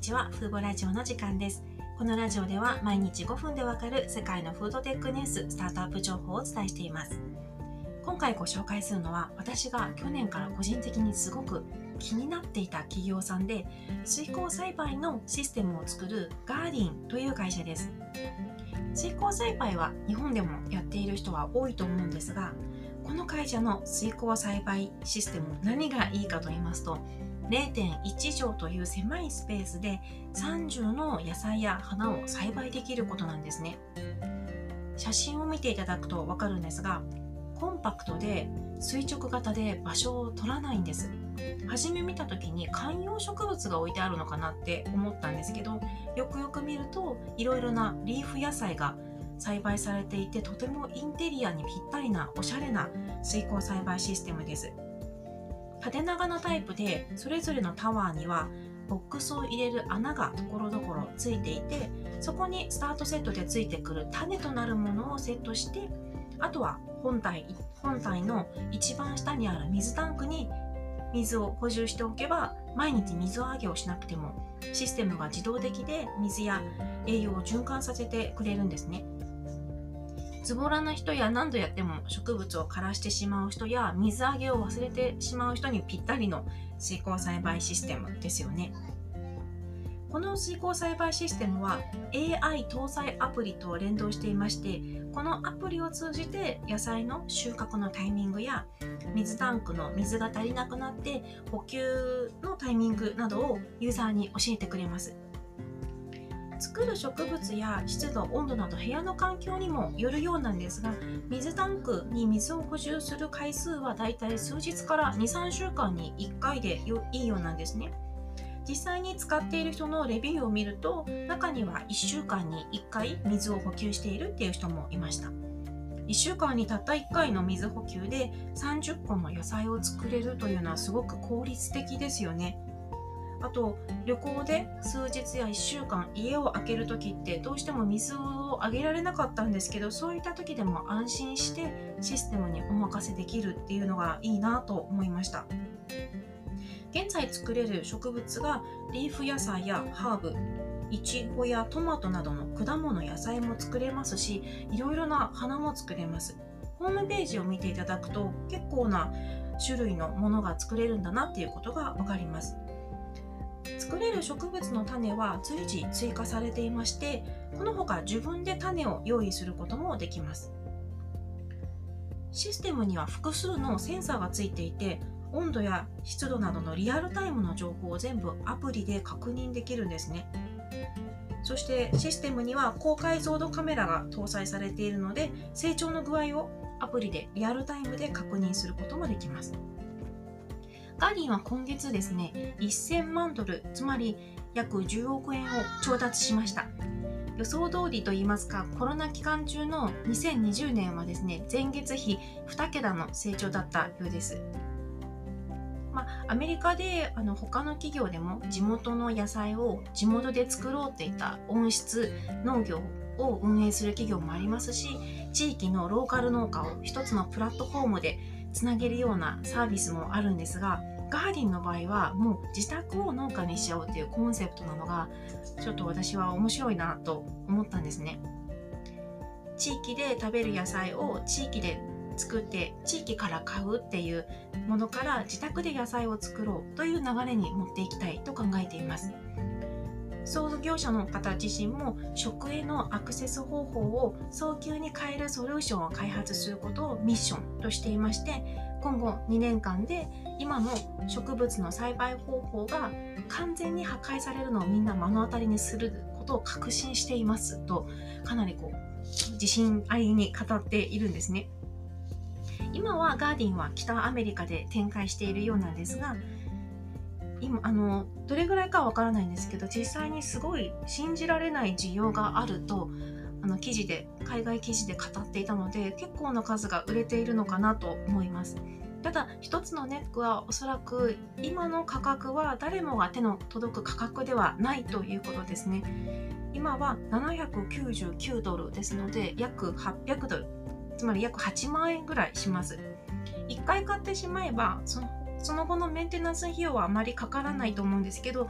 にちは、フーボラジオの時間です。このラジオでは毎日5分でわかる世界のフードテックニュース、スタートアップ情報をお伝えしています。今回ご紹介するのは、私が去年から個人的にすごく気になっていた企業さんで、水耕栽培のシステムを作るガーディンという会社です。水耕栽培は日本でもやっている人は多いと思うんですが、この会社の水耕栽培システム何がいいかと言いますと0.1畳という狭いスペースで30の野菜や花を栽培できることなんですね。写真を見ていただくと分かるんですがコンパクトで垂直型で場所を取らないんです。初め見た時に観葉植物が置いてあるのかなって思ったんですけどよくよく見るといろいろなリーフ野菜が栽培されていてとてもインテリアにぴったりなおしゃれな水耕栽培システムです。縦長のタイプでそれぞれのタワーにはボックスを入れる穴がところどころついていてそこにスタートセットでついてくる種となるものをセットしてあとは本体本体の一番下にある水タンクに水を補充しておけば毎日水をあげをしなくてもシステムが自動的で水や栄養を循環させてくれるんですね。ズボラな人や何度やっても植物を枯らしてしまう人や水あげを忘れてしまう人にぴったりの水耕栽培システムですよね。この水耕栽培システムは AI 搭載アプリと連動していましてこのアプリを通じて野菜の収穫のタイミングや水タンクの水が足りなくなって補給のタイミングなどをユーザーに教えてくれます。作る植物や湿度温度など部屋の環境にもよるようなんですが水タンクに水を補充する回数はだいたい数日から23週間に1回でいいようなんですね。実際に使っている人のレビューを見ると中には1週間に1回水を補給しているっていう人もいました。1週間にたった1回の水補給で30個の野菜を作れるというのはすごく効率的ですよね。あと旅行で数日や1週間家を空ける時ってどうしても水をあげられなかったんですけどそういった時でも安心してシステムにお任せできるっていうのがいいなと思いました。現在作れる植物がリーフ野菜やハーブいちごやトマトなどの果物野菜も作れますしいろいろな花も作れます。ホームページを見ていただくと結構な種類のものが作れるんだなっていうことが分かります。作れる植物の種は随時追加されていましてこのほか自分で種を用意することもできます。システムには複数のセンサーがついていて温度や湿度などのリアルタイムの情報を全部アプリで確認できるんですね。そしてシステムには高解像度カメラが搭載されているので成長の具合をアプリでリアルタイムで確認することもできます。ガーディンは今月ですね、1000万ドル、つまり約10億円を調達しました。予想通りといいますか、コロナ期間中の2020年はですね、前月比2桁の成長だったようです。まあ、アメリカであの他の企業でも地元の野菜を地元で作ろうっていった温室農業を運営する企業もありますし地域のローカル農家を一つのプラットフォームでつなげるようなサービスもあるんですがガーディンの場合はもう自宅を農家にしちゃおうっていうコンセプトなのがちょっと私は面白いなと思ったんですね。地域で食べる野菜を地域で作って地域から買うっていうものから自宅で野菜を作ろうという流れに持っていきたいと考えています。創業者の方自身も食へのアクセス方法を早急に変えるソリューションを開発することをミッションとしていまして今後2年間で今の植物の栽培方法が完全に破壊されるのをみんな目の当たりにすることを確信していますとかなりこう自信ありに語っているんですね。今はガーディンは北アメリカで展開しているようなんですが今あのどれぐらいかはわからないんですけど実際にすごい信じられない需要があるとの記事で海外記事で語っていたので結構な数が売れているのかなと思います。ただ一つのネックはおそらく今の価格は誰もが手の届く価格ではないということですね。今は799ドルですので約800ドル。つまり約8万円ぐらいします。1回買ってしまえばそのその後のメンテナンス費用はあまりかからないと思うんですけど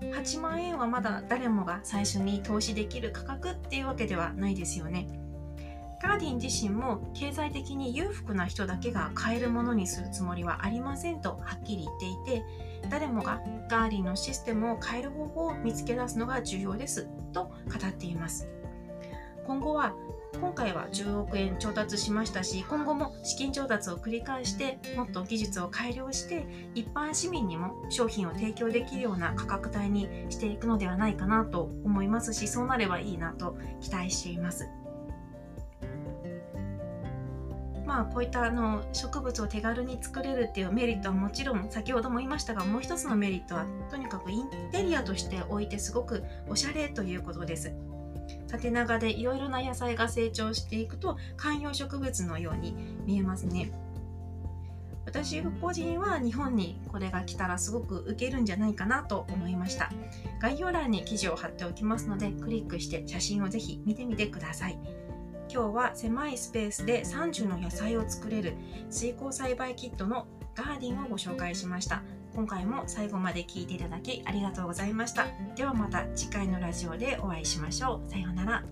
8万円はまだ誰もが最初に投資できる価格っていうわけではないですよね。ガーディン自身も経済的に裕福な人だけが買えるものにするつもりはありませんとはっきり言っていて誰もがガーディンのシステムを変える方法を見つけ出すのが重要ですと語っています今後は今回は10億円調達しましたし今後も資金調達を繰り返してもっと技術を改良して一般市民にも商品を提供できるような価格帯にしていくのではないかなと思いますしそうなればいいなと期待しています。まあ、こういったあの植物を手軽に作れるっていうメリットはもちろん先ほども言いましたがもう一つのメリットはとにかくインテリアとして置いてすごくおしゃれということです。縦長でいろいろな野菜が成長していくと観葉植物のように見えますね。私個人は日本にこれが来たらすごく受けるんじゃないかなと思いました。概要欄に記事を貼っておきますのでクリックして写真をぜひ見てみてください。今日は狭いスペースで30の野菜を作れる水耕栽培キットのガーディンをご紹介しました。今回も最後まで聞いていただきありがとうございました。ではまた次回のラジオでお会いしましょう。さようなら。